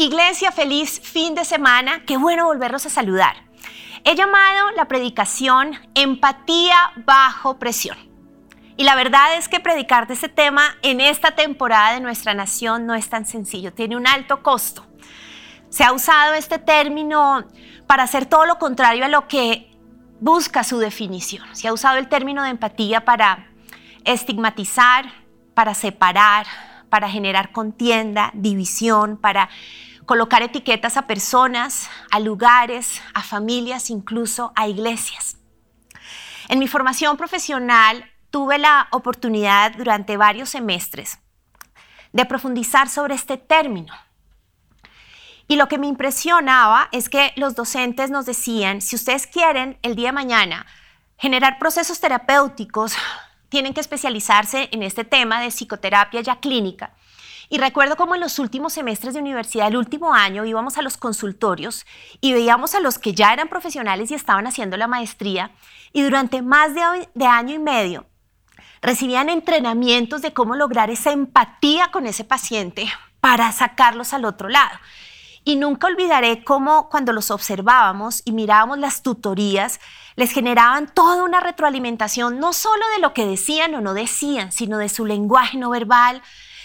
Iglesia, feliz fin de semana. Qué bueno volverlos a saludar. He llamado la predicación Empatía bajo presión. Y la verdad es que predicar de este tema en esta temporada de nuestra nación no es tan sencillo, tiene un alto costo. Se ha usado este término para hacer todo lo contrario a lo que busca su definición. Se ha usado el término de empatía para estigmatizar, para separar, para generar contienda, división, para colocar etiquetas a personas, a lugares, a familias, incluso a iglesias. En mi formación profesional tuve la oportunidad durante varios semestres de profundizar sobre este término. Y lo que me impresionaba es que los docentes nos decían, si ustedes quieren el día de mañana generar procesos terapéuticos, tienen que especializarse en este tema de psicoterapia ya clínica y recuerdo como en los últimos semestres de universidad, el último año, íbamos a los consultorios y veíamos a los que ya eran profesionales y estaban haciendo la maestría y durante más de, de año y medio recibían entrenamientos de cómo lograr esa empatía con ese paciente para sacarlos al otro lado. Y nunca olvidaré cómo cuando los observábamos y mirábamos las tutorías, les generaban toda una retroalimentación, no solo de lo que decían o no decían, sino de su lenguaje no verbal,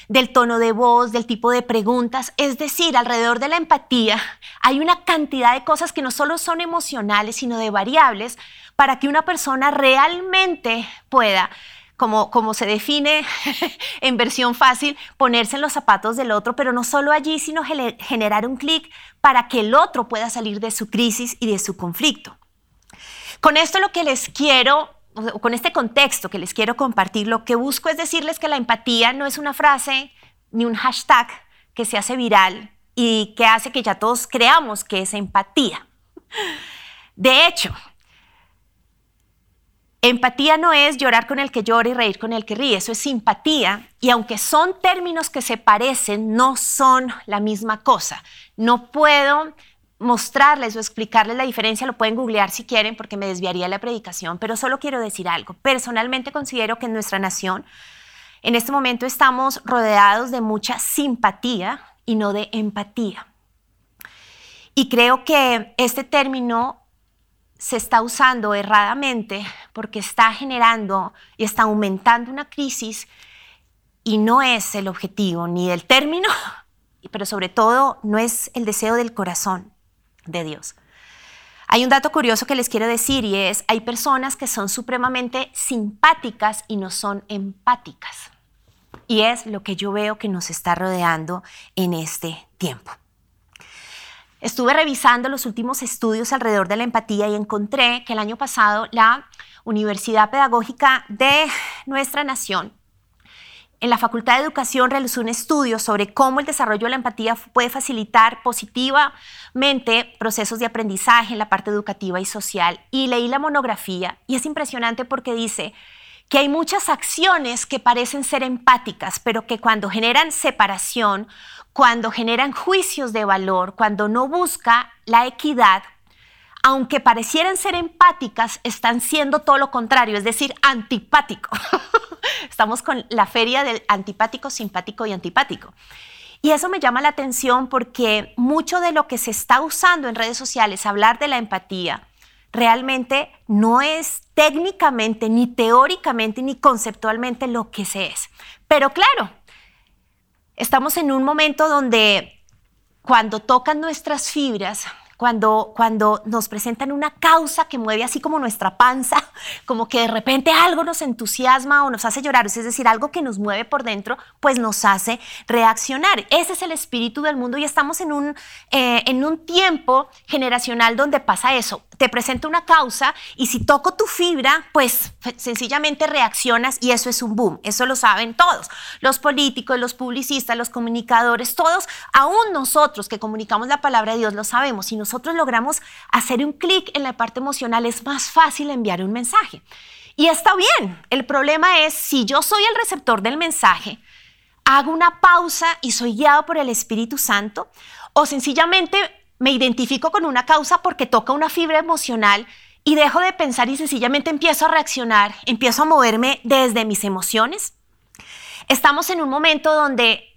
del tono de voz, del tipo de preguntas. Es decir, alrededor de la empatía hay una cantidad de cosas que no solo son emocionales, sino de variables para que una persona realmente pueda como, como, se define en versión fácil, ponerse en los zapatos del otro, pero no solo allí, sino generar un clic para que el otro pueda salir de su crisis y de su conflicto. Con esto lo que les quiero con este contexto que les quiero compartir, lo que busco es decirles que la empatía no es una frase ni un hashtag que se hace viral y que hace que ya todos creamos que es empatía. De hecho, empatía no es llorar con el que llora y reír con el que ríe, eso es simpatía. Y aunque son términos que se parecen, no son la misma cosa. No puedo mostrarles o explicarles la diferencia, lo pueden googlear si quieren porque me desviaría la predicación, pero solo quiero decir algo. Personalmente considero que en nuestra nación en este momento estamos rodeados de mucha simpatía y no de empatía. Y creo que este término se está usando erradamente porque está generando y está aumentando una crisis y no es el objetivo ni del término, pero sobre todo no es el deseo del corazón de Dios. Hay un dato curioso que les quiero decir y es, hay personas que son supremamente simpáticas y no son empáticas. Y es lo que yo veo que nos está rodeando en este tiempo. Estuve revisando los últimos estudios alrededor de la empatía y encontré que el año pasado la Universidad Pedagógica de nuestra nación en la Facultad de Educación realizó un estudio sobre cómo el desarrollo de la empatía puede facilitar positivamente procesos de aprendizaje en la parte educativa y social. Y leí la monografía y es impresionante porque dice que hay muchas acciones que parecen ser empáticas, pero que cuando generan separación, cuando generan juicios de valor, cuando no busca la equidad, aunque parecieran ser empáticas, están siendo todo lo contrario, es decir, antipático. Estamos con la feria del antipático, simpático y antipático. Y eso me llama la atención porque mucho de lo que se está usando en redes sociales, hablar de la empatía, realmente no es técnicamente, ni teóricamente, ni conceptualmente lo que se es. Pero claro, estamos en un momento donde cuando tocan nuestras fibras, cuando, cuando nos presentan una causa que mueve así como nuestra panza, como que de repente algo nos entusiasma o nos hace llorar, es decir, algo que nos mueve por dentro, pues nos hace reaccionar. Ese es el espíritu del mundo y estamos en un, eh, en un tiempo generacional donde pasa eso. Te presento una causa y si toco tu fibra, pues sencillamente reaccionas y eso es un boom. Eso lo saben todos. Los políticos, los publicistas, los comunicadores, todos, aún nosotros que comunicamos la palabra de Dios, lo sabemos. Si nosotros logramos hacer un clic en la parte emocional, es más fácil enviar un mensaje. Y está bien, el problema es si yo soy el receptor del mensaje, hago una pausa y soy guiado por el Espíritu Santo, o sencillamente me identifico con una causa porque toca una fibra emocional y dejo de pensar y sencillamente empiezo a reaccionar, empiezo a moverme desde mis emociones. Estamos en un momento donde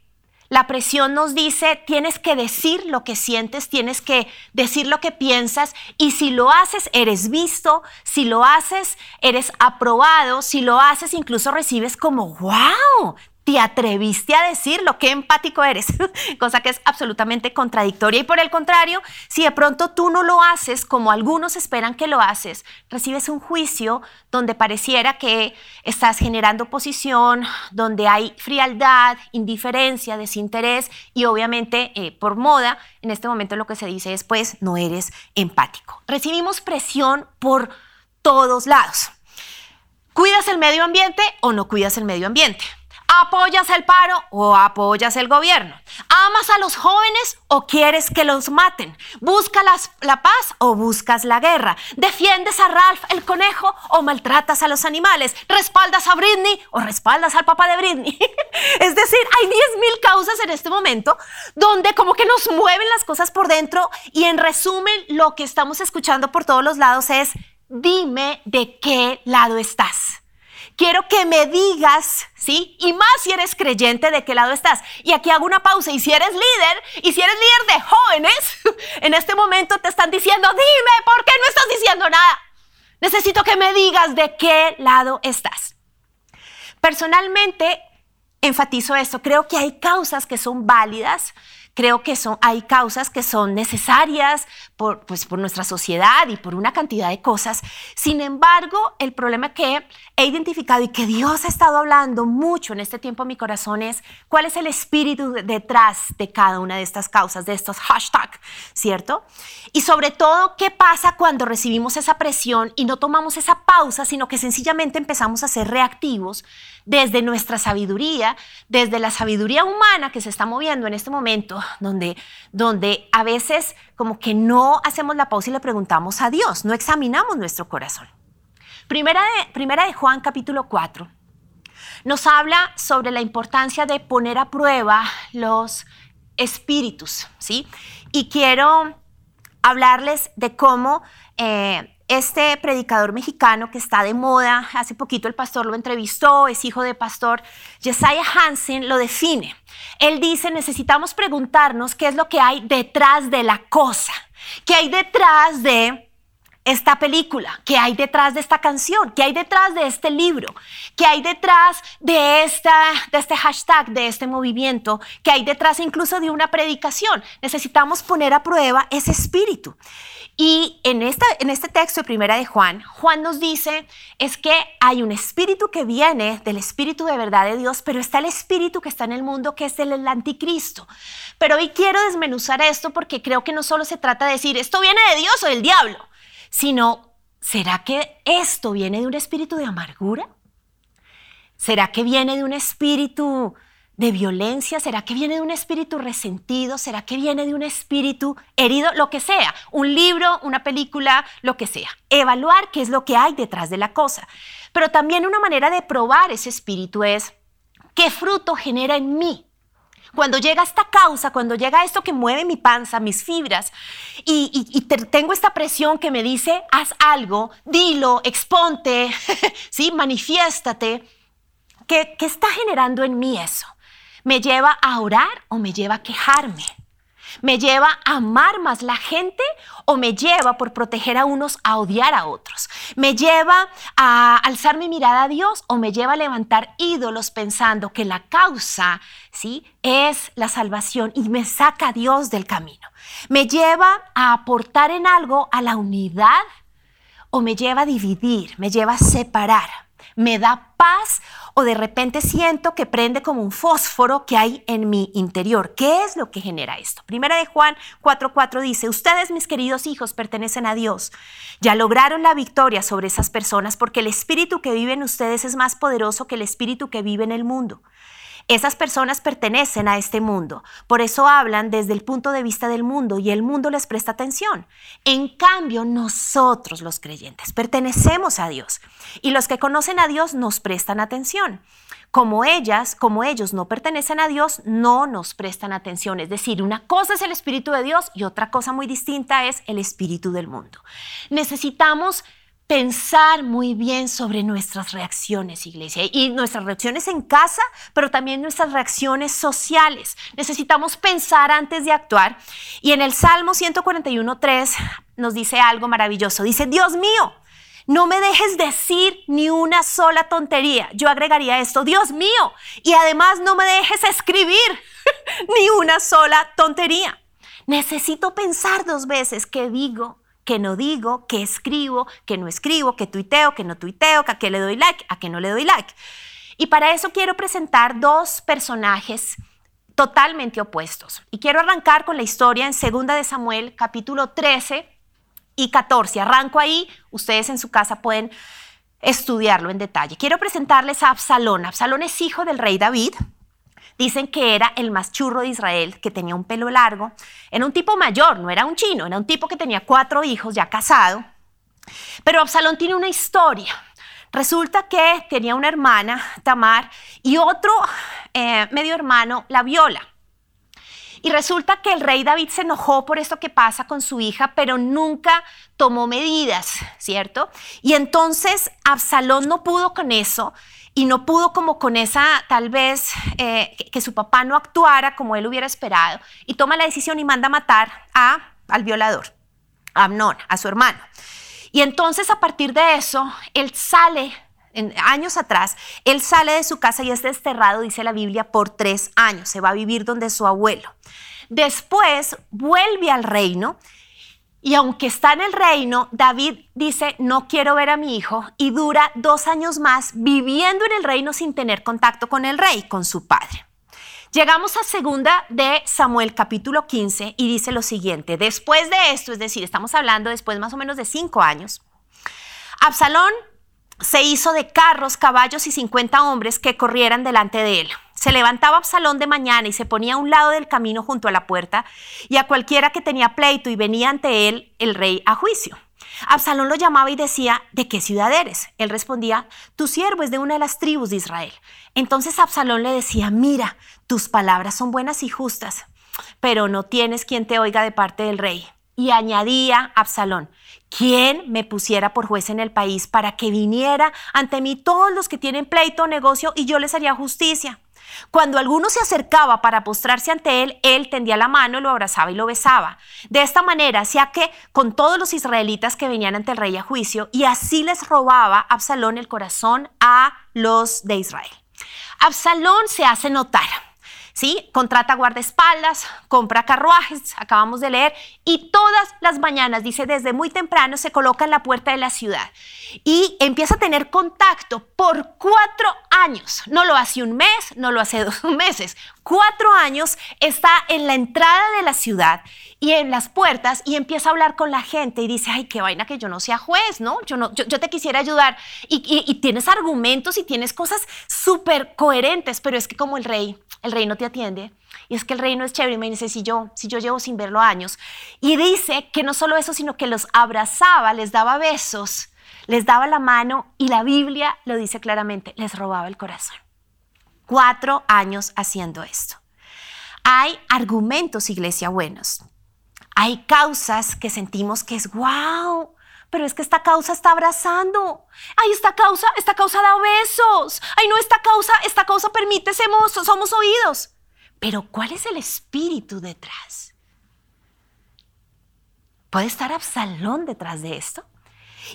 La presión nos dice, tienes que decir lo que sientes, tienes que decir lo que piensas y si lo haces, eres visto, si lo haces, eres aprobado, si lo haces, incluso recibes como, wow, te atreviste a decir lo que empático eres, cosa que es absolutamente contradictoria. Y por el contrario, si de pronto tú no lo haces como algunos esperan que lo haces, recibes un juicio donde pareciera que estás generando oposición, donde hay frialdad, indiferencia, desinterés y obviamente eh, por moda, en este momento lo que se dice es pues no eres empático. Recibimos presión por todos lados. ¿Cuidas el medio ambiente o no cuidas el medio ambiente? ¿Apoyas el paro o apoyas el gobierno? ¿Amas a los jóvenes o quieres que los maten? ¿Buscas la paz o buscas la guerra? ¿Defiendes a Ralph el conejo o maltratas a los animales? ¿Respaldas a Britney o respaldas al papá de Britney? es decir, hay 10.000 causas en este momento donde como que nos mueven las cosas por dentro y en resumen lo que estamos escuchando por todos los lados es dime de qué lado estás quiero que me digas, ¿sí? Y más si eres creyente, de qué lado estás. Y aquí hago una pausa. Y si eres líder, y si eres líder de jóvenes, en este momento te están diciendo, dime, ¿por qué no estás diciendo nada? Necesito que me digas de qué lado estás. Personalmente, enfatizo esto. Creo que hay causas que son válidas creo que son, hay causas que son necesarias por, pues, por nuestra sociedad y por una cantidad de cosas. Sin embargo, el problema que he identificado y que Dios ha estado hablando mucho en este tiempo en mi corazón es cuál es el espíritu detrás de cada una de estas causas, de estos hashtags, ¿cierto? Y sobre todo, ¿qué pasa cuando recibimos esa presión y no tomamos esa pausa, sino que sencillamente empezamos a ser reactivos desde nuestra sabiduría, desde la sabiduría humana que se está moviendo en este momento, donde, donde a veces como que no hacemos la pausa y le preguntamos a Dios, no examinamos nuestro corazón. Primera de, primera de Juan capítulo 4 nos habla sobre la importancia de poner a prueba los espíritus, ¿sí? Y quiero hablarles de cómo eh, este predicador mexicano que está de moda, hace poquito el pastor lo entrevistó, es hijo de pastor, Jesiah Hansen lo define. Él dice, necesitamos preguntarnos qué es lo que hay detrás de la cosa, qué hay detrás de esta película, qué hay detrás de esta canción, qué hay detrás de este libro, qué hay detrás de, esta, de este hashtag, de este movimiento, qué hay detrás incluso de una predicación. Necesitamos poner a prueba ese espíritu. Y en, esta, en este texto de primera de Juan, Juan nos dice es que hay un espíritu que viene del espíritu de verdad de Dios, pero está el espíritu que está en el mundo que es el anticristo. Pero hoy quiero desmenuzar esto porque creo que no solo se trata de decir esto viene de Dios o del diablo sino, ¿será que esto viene de un espíritu de amargura? ¿Será que viene de un espíritu de violencia? ¿Será que viene de un espíritu resentido? ¿Será que viene de un espíritu herido? Lo que sea, un libro, una película, lo que sea. Evaluar qué es lo que hay detrás de la cosa. Pero también una manera de probar ese espíritu es qué fruto genera en mí cuando llega esta causa, cuando llega esto que mueve mi panza, mis fibras, y, tengo esta presión que me dice, haz algo, dilo, exponte, ¿sí? manifiéstate, ¿qué, ¿qué está generando en mí eso? ¿Me lleva a orar o me lleva a quejarme? ¿Me lleva a amar más la gente o me lleva por proteger a unos a odiar a otros? ¿Me lleva a alzar mi mirada a Dios o me lleva a levantar ídolos pensando que la causa, ¿sí? es la salvación y me saca a Dios del camino? ¿Me lleva a aportar en algo a la unidad o me lleva a dividir, me lleva a separar? ¿Me da paz o de repente siento que prende como un fósforo que hay en mi interior. ¿Qué es lo que genera esto? Primera de Juan 4:4 dice, ustedes mis queridos hijos pertenecen a Dios. Ya lograron la victoria sobre esas personas porque el espíritu que vive en ustedes es más poderoso que el espíritu que vive en el mundo. Esas personas pertenecen a este mundo, por eso hablan desde el punto de vista del mundo y el mundo les presta atención. En cambio, nosotros los creyentes pertenecemos a Dios y los que conocen a Dios nos prestan atención. Como ellas, como ellos no pertenecen a Dios, no nos prestan atención. Es decir, una cosa es el Espíritu de Dios y otra cosa muy distinta es el Espíritu del mundo. Necesitamos pensar muy bien sobre nuestras reacciones, iglesia, y nuestras reacciones en casa, pero también nuestras reacciones sociales. Necesitamos pensar antes de actuar. Y en el Salmo 141.3 nos dice algo maravilloso. Dice, Dios mío, no me dejes decir ni una sola tontería. Yo agregaría esto, Dios mío, y además no me dejes escribir ni una sola tontería. Necesito pensar dos veces qué digo, qué no digo, qué escribo, qué no escribo, qué tuiteo, qué no tuiteo, a qué le doy like, a qué no le doy like. Y para eso quiero presentar dos personajes totalmente opuestos. Y quiero arrancar con la historia en 2 de Samuel, capítulo 13, y 14. Arranco ahí, ustedes en su casa pueden estudiarlo en detalle. Quiero presentarles a Absalón. Absalón es hijo del rey David. Dicen que era el más churro de Israel, que tenía un pelo largo. Era un tipo mayor, no era un chino, era un tipo que tenía cuatro hijos ya casado. Pero Absalón tiene una historia. Resulta que tenía una hermana, Tamar, y otro eh, medio hermano la viola. Y resulta que el rey David se enojó por esto que pasa con su hija, pero nunca tomó medidas, ¿cierto? Y entonces Absalón no pudo con eso y no pudo como con esa, tal vez, eh, que, su papá no actuara como él hubiera esperado, y toma la decisión y manda matar a, al violador, a Amnón, a su hermano. Y entonces a partir de eso, él sale años atrás, él sale de su casa y es desterrado, dice la Biblia, por tres años. Se va a vivir donde su abuelo. Después vuelve al reino y aunque está en el reino, David dice, no quiero ver a mi hijo y dura dos años más viviendo en el reino sin tener contacto con el rey, con su padre. Llegamos a segunda de Samuel capítulo 15 y dice lo siguiente, después de esto, es decir, estamos hablando después más o menos de cinco años, Absalón se hizo de carros, caballos y 50 hombres que corrieran delante de él. Se levantaba Absalón de mañana y se ponía a un lado del camino junto a la puerta, y a cualquiera que tenía pleito y venía ante él el rey a juicio. Absalón lo llamaba y decía, ¿de qué ciudad eres? Él respondía, tu siervo es de una de las tribus de Israel. Entonces Absalón le decía, mira, tus palabras son buenas y justas, pero no tienes quien te oiga de parte del rey. Y añadía Absalón, ¿quién me pusiera por juez en el país para que viniera ante mí todos los que tienen pleito o negocio y yo les haría justicia? Cuando alguno se acercaba para postrarse ante él, él tendía la mano, lo abrazaba y lo besaba. De esta manera hacía que con todos los israelitas que venían ante el rey a juicio, y así les robaba Absalón el corazón a los de Israel. Absalón se hace notar. ¿Sí? Contrata guardaespaldas, compra carruajes, acabamos de leer, y todas las mañanas, dice, desde muy temprano se coloca en la puerta de la ciudad y empieza a tener contacto por cuatro años. No lo hace un mes, no lo hace dos meses. Cuatro años está en la entrada de la ciudad y en las puertas y empieza a hablar con la gente y dice, ay, qué vaina que yo no sea juez, ¿no? Yo, no, yo, te quisiera ayudar. Y, y tienes argumentos y tienes cosas súper coherentes, pero es que como el rey el rey no te atiende. Y es que el rey no es chévere, me dice, si yo, si yo llevo sin verlo años. Y dice que no solo eso, sino que los abrazaba, les daba besos, les daba la mano y la Biblia lo dice claramente, les robaba el corazón. Cuatro años haciendo esto. Hay argumentos, iglesia, buenos. Hay causas que sentimos que es wow, pero es que esta causa está abrazando. Ay, esta causa, esta causa da besos. Ay, no, esta causa, esta causa permite, somos, somos oídos. Pero ¿cuál es el espíritu detrás? ¿Puede estar Absalón detrás de esto?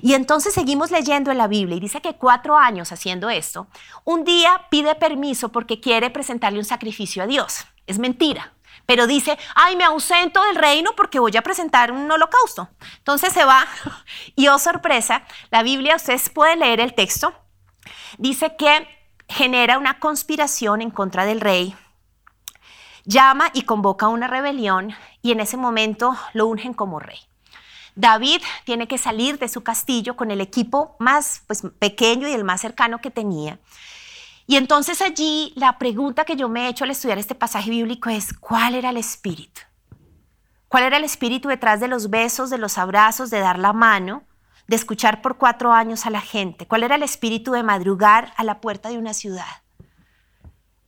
Y entonces seguimos leyendo en la Biblia y dice que cuatro años haciendo esto, un día pide permiso porque quiere presentarle un sacrificio a Dios. Es mentira pero dice, ay, me ausento del reino porque voy a presentar un holocausto. Entonces se va y, oh sorpresa, la Biblia, ustedes pueden leer el texto, dice que genera una conspiración en contra del rey, llama y convoca una rebelión y en ese momento lo ungen como rey. David tiene que salir de su castillo con el equipo más pues, pequeño y el más cercano que tenía y entonces allí la pregunta que yo me he hecho al estudiar este pasaje bíblico es, ¿cuál era el espíritu? ¿Cuál era el espíritu detrás de los besos, de los abrazos, de dar la mano, de escuchar por cuatro años a la gente? ¿Cuál era el espíritu de madrugar a la puerta de una ciudad?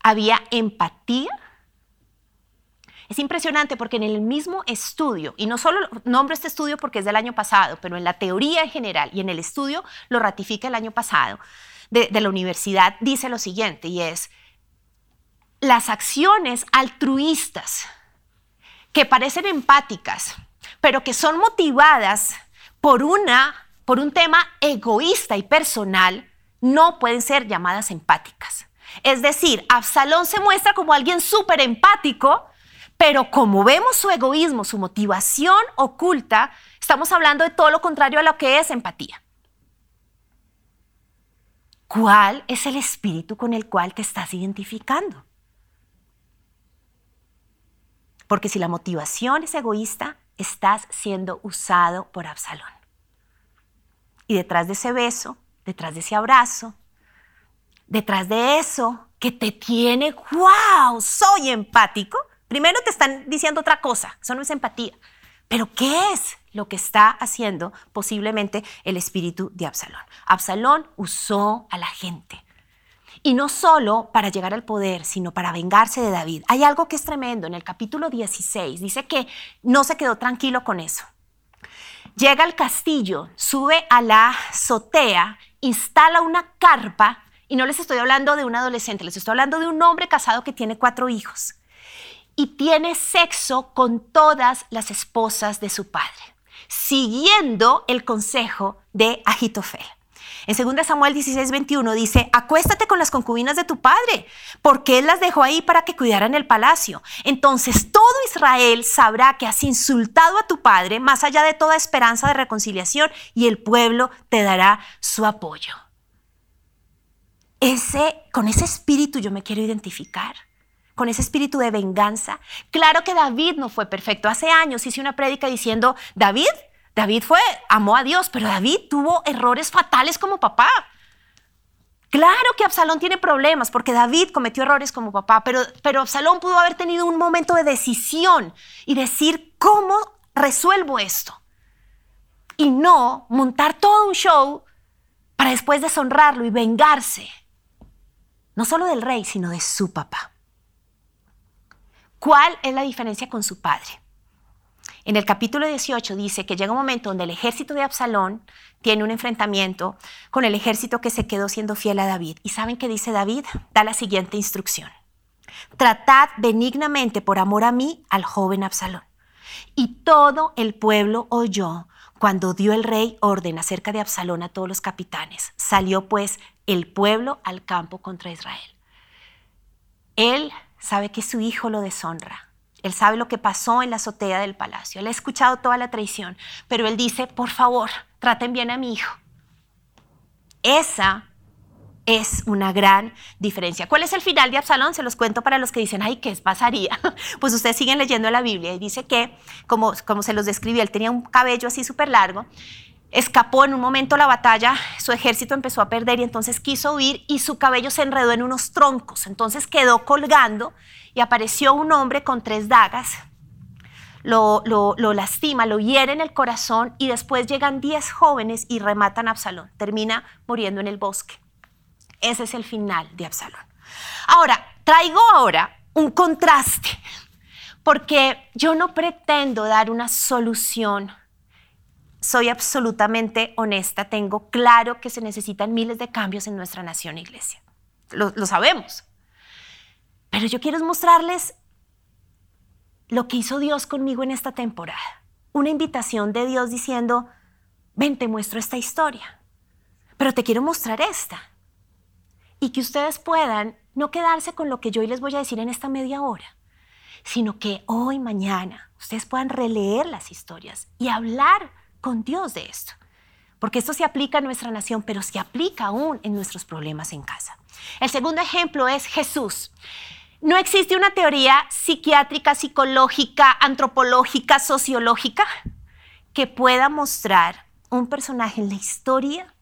¿Había empatía? Es impresionante porque en el mismo estudio, y no solo nombro este estudio porque es del año pasado, pero en la teoría en general y en el estudio lo ratifica el año pasado de, la universidad, dice lo siguiente, y es, las acciones altruistas que parecen empáticas, pero que son motivadas por, una, por un tema egoísta y personal, no pueden ser llamadas empáticas. Es decir, Absalón se muestra como alguien súper empático, pero como vemos su egoísmo, su motivación oculta, estamos hablando de todo lo contrario a lo que es empatía. ¿Cuál es el espíritu con el cual te estás identificando? Porque si la motivación es egoísta, estás siendo usado por Absalón. Y detrás de ese beso, detrás de ese abrazo, detrás de eso que te tiene, wow, soy empático, primero te están diciendo otra cosa, eso no es empatía. Pero ¿qué es lo que está haciendo posiblemente el espíritu de Absalón? Absalón usó a la gente. Y no solo para llegar al poder, sino para vengarse de David. Hay algo que es tremendo. En el capítulo 16 dice que no se quedó tranquilo con eso. Llega al castillo, sube a la azotea, instala una carpa, y no les estoy hablando de un adolescente, les estoy hablando de un hombre casado que tiene cuatro hijos y tiene sexo con todas las esposas de su padre, siguiendo el consejo de Agitofel. En 2 Samuel 16, 21 dice, acuéstate con las concubinas de tu padre, porque él las dejó ahí para que cuidaran el palacio. Entonces todo Israel sabrá que has insultado a tu padre más allá de toda esperanza de reconciliación y el pueblo te dará su apoyo. Ese, con ese espíritu yo me quiero identificar con ese espíritu de venganza. Claro que David no fue perfecto. Hace años hice una prédica diciendo, David David fue, amó a Dios, pero David tuvo errores fatales como papá. Claro que Absalón tiene problemas porque David cometió errores como papá, pero, pero Absalón pudo haber tenido un momento de decisión y decir, ¿cómo resuelvo esto? Y no montar todo un show para después deshonrarlo y vengarse, no solo del rey, sino de su papá. ¿Cuál es la diferencia con su padre? En el capítulo 18 dice que llega un momento donde el ejército de Absalón tiene un enfrentamiento con el ejército que se quedó siendo fiel a David. ¿Y saben qué dice David? Da la siguiente instrucción. Tratad benignamente por amor a mí al joven Absalón. Y todo el pueblo oyó cuando dio el rey orden acerca de Absalón a todos los capitanes. Salió pues el pueblo al campo contra Israel. Él sabe que su hijo lo deshonra él sabe lo que pasó en la azotea del palacio. Él ha escuchado toda la traición, pero él dice, por favor, traten bien a mi hijo. Esa es una gran diferencia. ¿Cuál es el final de Absalón? Se los cuento para los que dicen, ay, ¿qué pasaría? Pues ustedes siguen leyendo la Biblia y dice que, como, como se los describió, él tenía un cabello así súper largo, escapó en un momento la batalla, su ejército empezó a perder y entonces quiso huir y su cabello se enredó en unos troncos, entonces quedó colgando y apareció un hombre con tres dagas, lo, lastima, lo hiere en el corazón y después llegan diez jóvenes y rematan a Absalón. Termina muriendo en el bosque. Ese es el final de Absalón. Ahora, traigo ahora un contraste, porque yo no pretendo dar una solución. Soy absolutamente honesta, tengo claro que se necesitan miles de cambios en nuestra nación iglesia. lo sabemos. Pero yo quiero mostrarles lo que hizo Dios conmigo en esta temporada. Una invitación de Dios diciendo, ven, te muestro esta historia, pero te quiero mostrar esta. Y que ustedes puedan no quedarse con lo que yo hoy les voy a decir en esta media hora, sino que hoy, mañana, ustedes puedan releer las historias y hablar con Dios de esto. Porque esto se aplica a nuestra nación, pero se aplica aún en nuestros problemas en casa. El segundo ejemplo es Jesús. No existe una teoría psiquiátrica, psicológica, antropológica, sociológica que pueda mostrar un personaje en la historia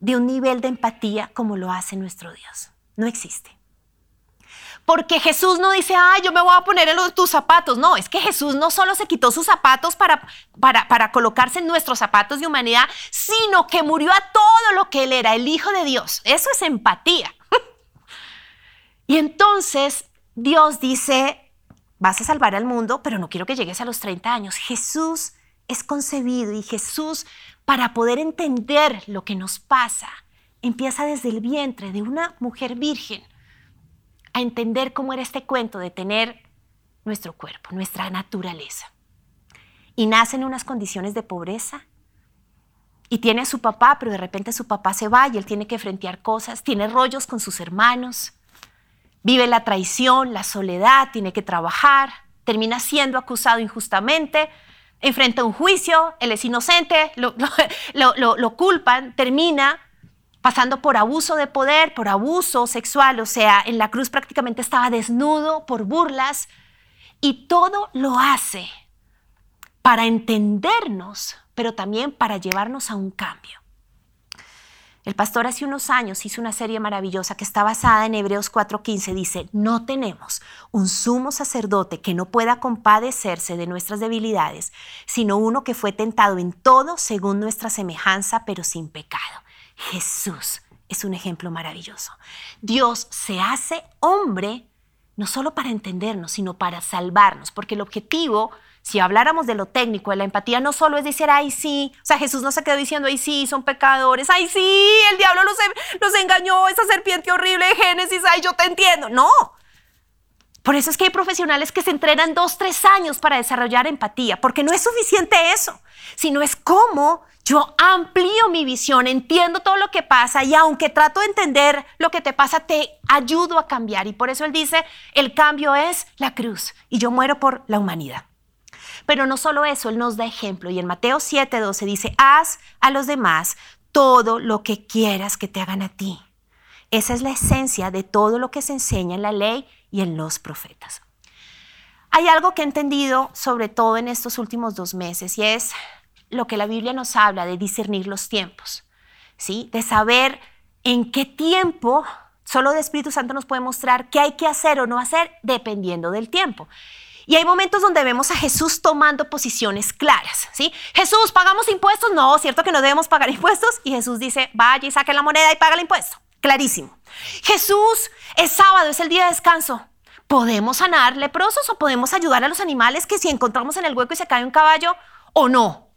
de un nivel de empatía como lo hace nuestro Dios. No existe. Porque Jesús no dice, ay, yo me voy a poner en tus zapatos. No, es que Jesús no solo se quitó sus zapatos para, para, colocarse en nuestros zapatos de humanidad, sino que murió a todo lo que él era, el Hijo de Dios. Eso es empatía. Y entonces Dios dice, vas a salvar al mundo, pero no quiero que llegues a los 30 años. Jesús es concebido y Jesús, para poder entender lo que nos pasa, empieza desde el vientre de una mujer virgen a entender cómo era este cuento de tener nuestro cuerpo, nuestra naturaleza. Y nace en unas condiciones de pobreza. Y tiene a su papá, pero de repente su papá se va y él tiene que frentear cosas, tiene rollos con sus hermanos, vive la traición, la soledad, tiene que trabajar, termina siendo acusado injustamente, enfrenta un juicio, él es inocente, lo, lo culpan, termina pasando por abuso de poder, por abuso sexual, o sea, en la cruz prácticamente estaba desnudo por burlas, y todo lo hace para entendernos, pero también para llevarnos a un cambio. El pastor hace unos años hizo una serie maravillosa que está basada en Hebreos 4:15. Dice, no tenemos un sumo sacerdote que no pueda compadecerse de nuestras debilidades, sino uno que fue tentado en todo según nuestra semejanza, pero sin pecado. Jesús es un ejemplo maravilloso. Dios se hace hombre no solo para entendernos, sino para salvarnos, porque el objetivo, si habláramos de lo técnico, de la empatía, no solo es decir, ay, sí, o sea, Jesús no se quedó diciendo, ay, sí, son pecadores, ay, sí, el diablo los, los engañó, esa serpiente horrible de Génesis, ay, yo te entiendo. No. Por eso es que hay profesionales que se entrenan dos, tres años para desarrollar empatía, porque no es suficiente eso, sino es cómo yo amplío mi visión, entiendo todo lo que pasa y aunque trato de entender lo que te pasa, te ayudo a cambiar. Y por eso él dice, el cambio es la cruz y yo muero por la humanidad. Pero no solo eso, él nos da ejemplo y en Mateo 7:12 dice, haz a los demás todo lo que quieras que te hagan a ti. Esa es la esencia de todo lo que se enseña en la ley y en los profetas. Hay algo que he entendido sobre todo en estos últimos dos meses y es lo que la Biblia nos habla de discernir los tiempos, ¿sí? De saber en qué tiempo solo el Espíritu Santo nos puede mostrar qué hay que hacer o no hacer dependiendo del tiempo. Y hay momentos donde vemos a Jesús tomando posiciones claras, ¿sí? Jesús, ¿pagamos impuestos? No, cierto que no debemos pagar impuestos. Y Jesús dice, vaya y saque la moneda y paga el impuesto. Clarísimo. Jesús, es sábado, es el día de descanso. ¿Podemos sanar leprosos o podemos ayudar a los animales que si encontramos en el hueco y se cae un caballo o no?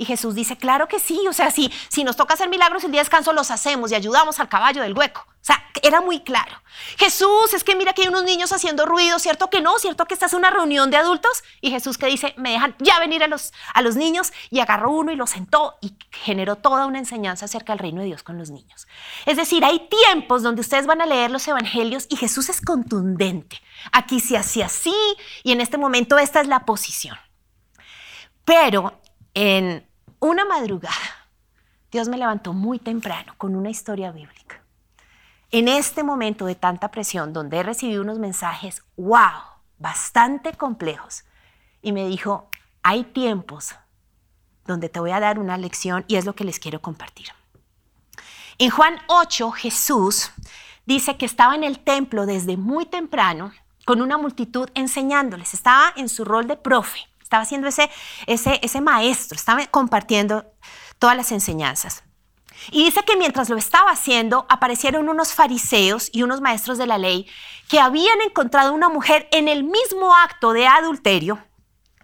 Y Jesús dice, claro que sí, o sea, si, si nos toca hacer milagros el día de descanso, los hacemos y ayudamos al caballo del hueco. O sea, era muy claro. Jesús, es que mira que hay unos niños haciendo ruido, ¿cierto que no? ¿Cierto que esta es una reunión de adultos? Y Jesús que dice, me dejan ya venir a los, a los niños y agarró uno y lo sentó y generó toda una enseñanza acerca del reino de Dios con los niños. Es decir, hay tiempos donde ustedes van a leer los evangelios y Jesús es contundente. Aquí se hace así y en este momento esta es la posición. Pero en una madrugada, Dios me levantó muy temprano con una historia bíblica. En este momento de tanta presión, donde he recibido unos mensajes, wow, bastante complejos, y me dijo, hay tiempos donde te voy a dar una lección y es lo que les quiero compartir. En Juan 8, Jesús dice que estaba en el templo desde muy temprano con una multitud enseñándoles, estaba en su rol de profe estaba haciendo ese, ese, ese maestro, estaba compartiendo todas las enseñanzas. Y dice que mientras lo estaba haciendo, aparecieron unos fariseos y unos maestros de la ley que habían encontrado una mujer en el mismo acto de adulterio,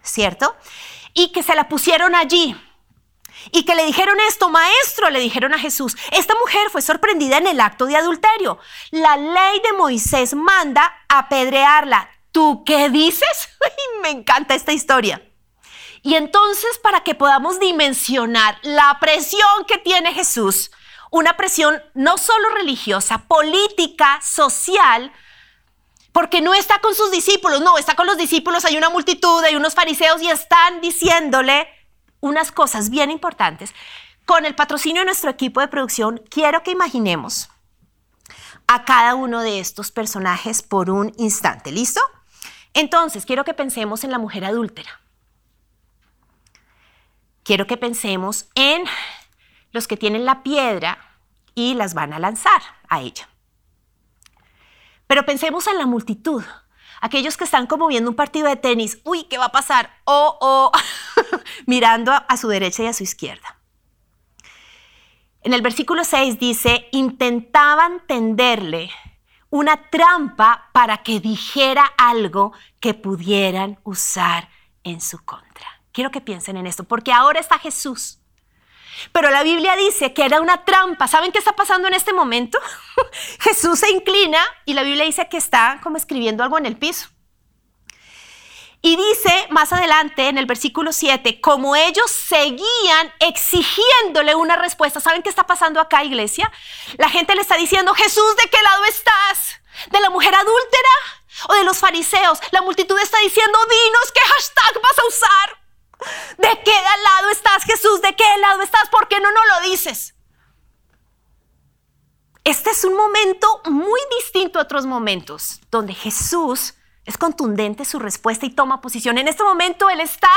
¿cierto? Y que se la pusieron allí. Y que le dijeron esto, maestro, le dijeron a Jesús, esta mujer fue sorprendida en el acto de adulterio. La ley de Moisés manda apedrearla. ¿Tú qué dices? me encanta esta historia. Y entonces, para que podamos dimensionar la presión que tiene Jesús, una presión no solo religiosa, política, social, porque no está con sus discípulos, no, está con los discípulos, hay una multitud, hay unos fariseos y están diciéndole unas cosas bien importantes. Con el patrocinio de nuestro equipo de producción, quiero que imaginemos a cada uno de estos personajes por un instante. ¿Listo? Entonces, quiero que pensemos en la mujer adúltera. Quiero que pensemos en los que tienen la piedra y las van a lanzar a ella. Pero pensemos en la multitud, aquellos que están como viendo un partido de tenis, uy, ¿qué va a pasar? Oh, oh, mirando a su derecha y a su izquierda. En el versículo 6 dice, intentaban tenderle una trampa para que dijera algo que pudieran usar en su contra. Quiero que piensen en esto, porque ahora está Jesús. Pero la Biblia dice que era una trampa. ¿Saben qué está pasando en este momento? Jesús se inclina y la Biblia dice que está como escribiendo algo en el piso. Y dice más adelante en el versículo 7, como ellos seguían exigiéndole una respuesta, ¿saben qué está pasando acá, iglesia? La gente le está diciendo, Jesús, ¿de qué lado estás? ¿De la mujer adúltera o de los fariseos? La multitud está diciendo, dinos qué hashtag vas a usar. ¿De qué lado estás, Jesús? ¿De qué lado estás? ¿Por qué no nos lo dices? Este es un momento muy distinto a otros momentos, donde Jesús es contundente su respuesta y toma posición. En este momento Él está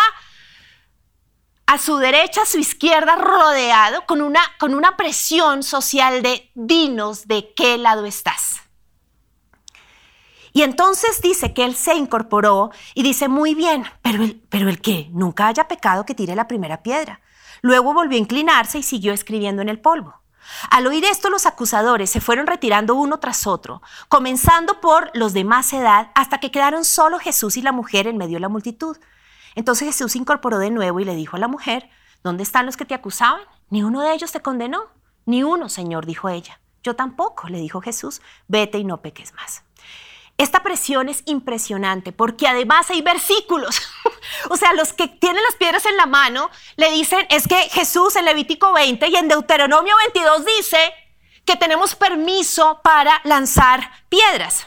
a su derecha, a su izquierda, rodeado con una, con una presión social de dinos de qué lado estás. Y entonces dice que él se incorporó y dice, muy bien, pero el, pero el que nunca haya pecado que tire la primera piedra. Luego volvió a inclinarse y siguió escribiendo en el polvo. Al oír esto, los acusadores se fueron retirando uno tras otro, comenzando por los de más edad, hasta que quedaron solo Jesús y la mujer en medio de la multitud. Entonces Jesús se incorporó de nuevo y le dijo a la mujer, ¿dónde están los que te acusaban? Ni uno de ellos te condenó. Ni uno, Señor, dijo ella. Yo tampoco, le dijo Jesús, vete y no peques más. Esta presión es impresionante porque además hay versículos. o sea, los que tienen las piedras en la mano le dicen, es que Jesús en Levítico 20 y en Deuteronomio 22 dice que tenemos permiso para lanzar piedras.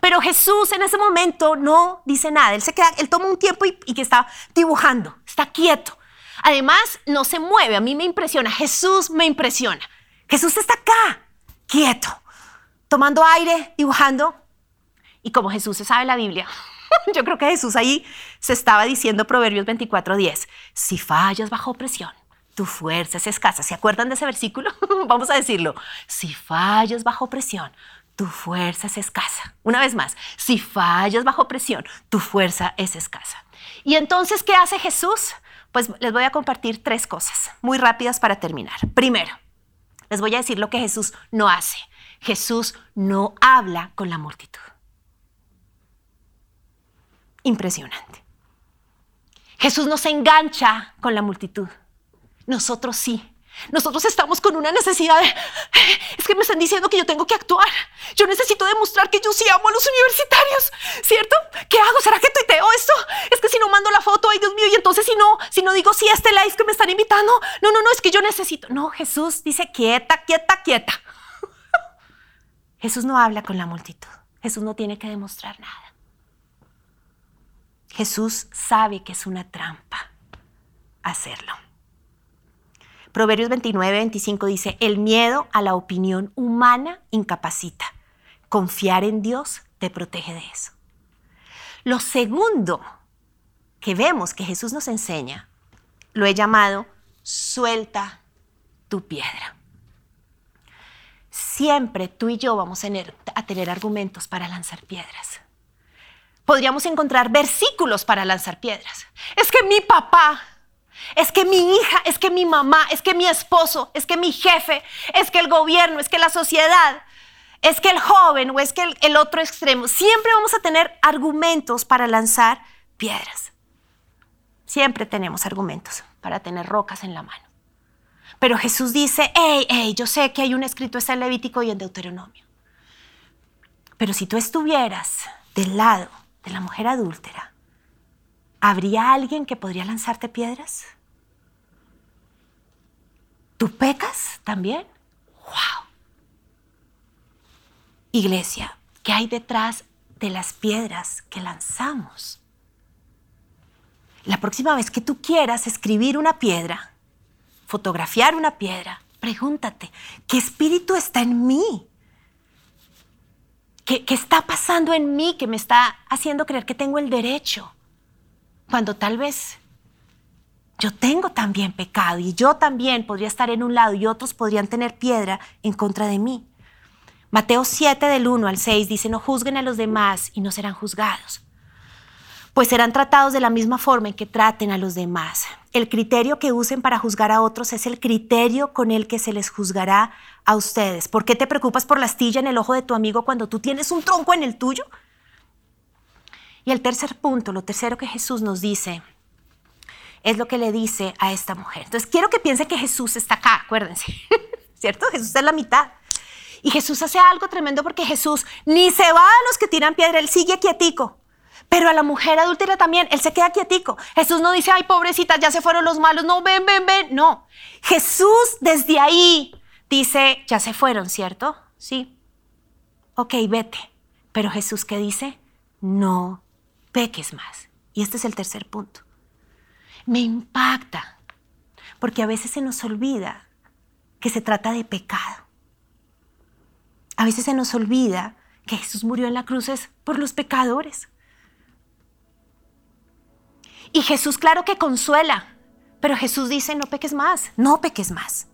Pero Jesús en ese momento no dice nada. Él se queda, él toma un tiempo y, que está dibujando, está quieto. Además, no se mueve. A mí me impresiona. Jesús me impresiona. Jesús está acá, quieto, tomando aire, dibujando. Y como Jesús se sabe la Biblia, yo creo que Jesús ahí se estaba diciendo Proverbios 24:10, si fallas bajo presión, tu fuerza es escasa. ¿Se acuerdan de ese versículo? Vamos a decirlo. Si fallas bajo presión, tu fuerza es escasa. Una vez más, si fallas bajo presión, tu fuerza es escasa. Y entonces, ¿qué hace Jesús? Pues les voy a compartir tres cosas muy rápidas para terminar. Primero, les voy a decir lo que Jesús no hace. Jesús no habla con la multitud impresionante. Jesús no se engancha con la multitud. Nosotros sí. Nosotros estamos con una necesidad de... Es que me están diciendo que yo tengo que actuar. Yo necesito demostrar que yo sí amo a los universitarios, ¿cierto? ¿Qué hago? ¿Será que tuiteo esto? Es que si no mando la foto, ay Dios mío, y entonces si no, si no digo sí a este live que me están invitando, no, no, no, es que yo necesito. No, Jesús dice quieta, quieta, quieta. Jesús no habla con la multitud. Jesús no tiene que demostrar nada. Jesús sabe que es una trampa hacerlo. Proverbios 29, 25 dice, el miedo a la opinión humana incapacita. Confiar en Dios te protege de eso. Lo segundo que vemos que Jesús nos enseña, lo he llamado, suelta tu piedra. Siempre tú y yo vamos a tener, a tener argumentos para lanzar piedras podríamos encontrar versículos para lanzar piedras. Es que mi papá, es que mi hija, es que mi mamá, es que mi esposo, es que mi jefe, es que el gobierno, es que la sociedad, es que el joven o es que el, otro extremo. Siempre vamos a tener argumentos para lanzar piedras. Siempre tenemos argumentos para tener rocas en la mano. Pero Jesús dice, hey, hey, yo sé que hay un escrito en Levítico y en Deuteronomio. Pero si tú estuvieras del lado de la mujer adúltera, ¿habría alguien que podría lanzarte piedras? ¿Tú pecas también? ¡Wow! Iglesia, ¿qué hay detrás de las piedras que lanzamos? La próxima vez que tú quieras escribir una piedra, fotografiar una piedra, pregúntate, ¿qué espíritu está en mí? ¿Qué, está pasando en mí que me está haciendo creer que tengo el derecho? Cuando tal vez yo tengo también pecado y yo también podría estar en un lado y otros podrían tener piedra en contra de mí. Mateo 7 del 1 al 6 dice, no juzguen a los demás y no serán juzgados. Pues serán tratados de la misma forma en que traten a los demás. El criterio que usen para juzgar a otros es el criterio con el que se les juzgará a ustedes. ¿Por qué te preocupas por la astilla en el ojo de tu amigo cuando tú tienes un tronco en el tuyo? Y el tercer punto, lo tercero que Jesús nos dice, es lo que le dice a esta mujer. Entonces quiero que piense que Jesús está acá, acuérdense, ¿cierto? Jesús en la mitad. Y Jesús hace algo tremendo porque Jesús ni se va a los que tiran piedra, él sigue quietico. Pero a la mujer adúltera también, él se queda quietico. Jesús no dice, ay, pobrecita, ya se fueron los malos, no, ven, ven, ven. No, Jesús desde ahí dice, ya se fueron, ¿cierto? Sí. Ok, vete. Pero Jesús, ¿qué dice? No peques más. Y este es el tercer punto. Me impacta, porque a veces se nos olvida que se trata de pecado. A veces se nos olvida que Jesús murió en la cruz por los pecadores. Y Jesús claro que consuela, pero Jesús dice, no peques más, no peques más.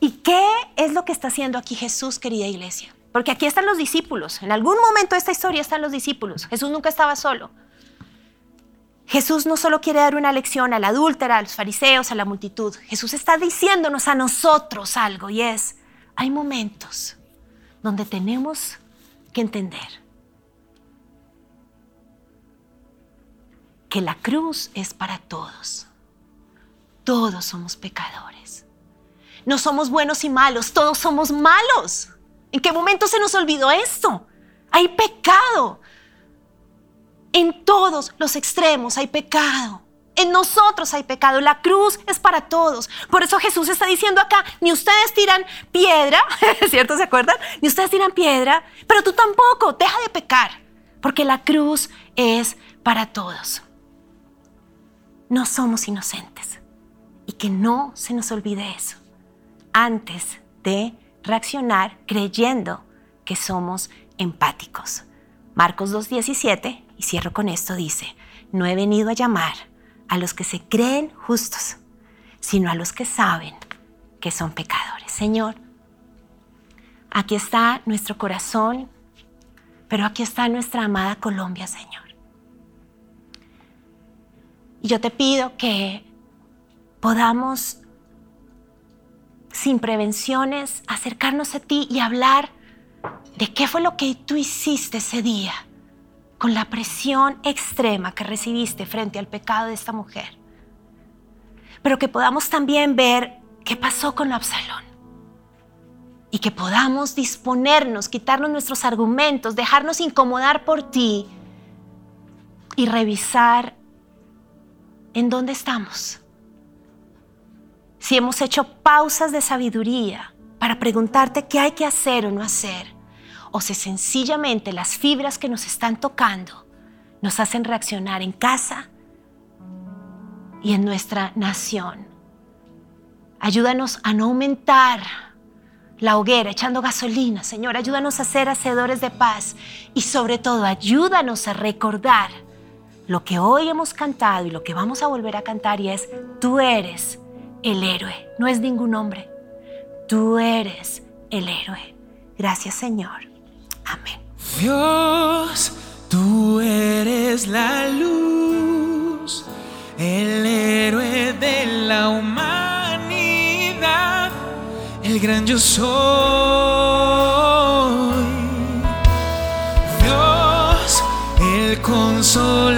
¿Y qué es lo que está haciendo aquí Jesús, querida iglesia? Porque aquí están los discípulos. En algún momento de esta historia están los discípulos. Jesús nunca estaba solo. Jesús no solo quiere dar una lección a la a los fariseos, a la multitud. Jesús está diciéndonos a nosotros algo y es, hay momentos donde tenemos que entender que la cruz es para todos. Todos somos pecadores. No somos buenos y malos, todos somos malos. ¿En qué momento se nos olvidó esto? Hay pecado. En todos los extremos hay pecado. En nosotros hay pecado. La cruz es para todos. Por eso Jesús está diciendo acá, ni ustedes tiran piedra, ¿cierto? ¿Se acuerdan? Ni ustedes tiran piedra, pero tú tampoco, deja de pecar, porque la cruz es para todos no somos inocentes y que no se nos olvide eso antes de reaccionar creyendo que somos empáticos. Marcos 2.17, y cierro con esto, dice, no he venido a llamar a los que se creen justos, sino a los que saben que son pecadores. Señor, aquí está nuestro corazón, pero aquí está nuestra amada Colombia, Señor. Y yo te pido que podamos, sin prevenciones, acercarnos a ti y hablar de qué fue lo que tú hiciste ese día con la presión extrema que recibiste frente al pecado de esta mujer. Pero que podamos también ver qué pasó con Absalón. Y que podamos disponernos, quitarnos nuestros argumentos, dejarnos incomodar por ti y revisar en dónde estamos. Si hemos hecho pausas de sabiduría para preguntarte qué hay que hacer o no hacer, o si sencillamente las fibras que nos están tocando nos hacen reaccionar en casa y en nuestra nación. Ayúdanos a no aumentar la hoguera echando gasolina, Señor. Ayúdanos a ser hacedores de paz y sobre todo ayúdanos a recordar lo que hoy hemos cantado y lo que vamos a volver a cantar y es, tú eres el héroe, no es ningún hombre, tú eres el héroe. Gracias Señor. Amén. Dios, tú eres la luz, el héroe de la humanidad, el gran yo soy. Dios, el consolador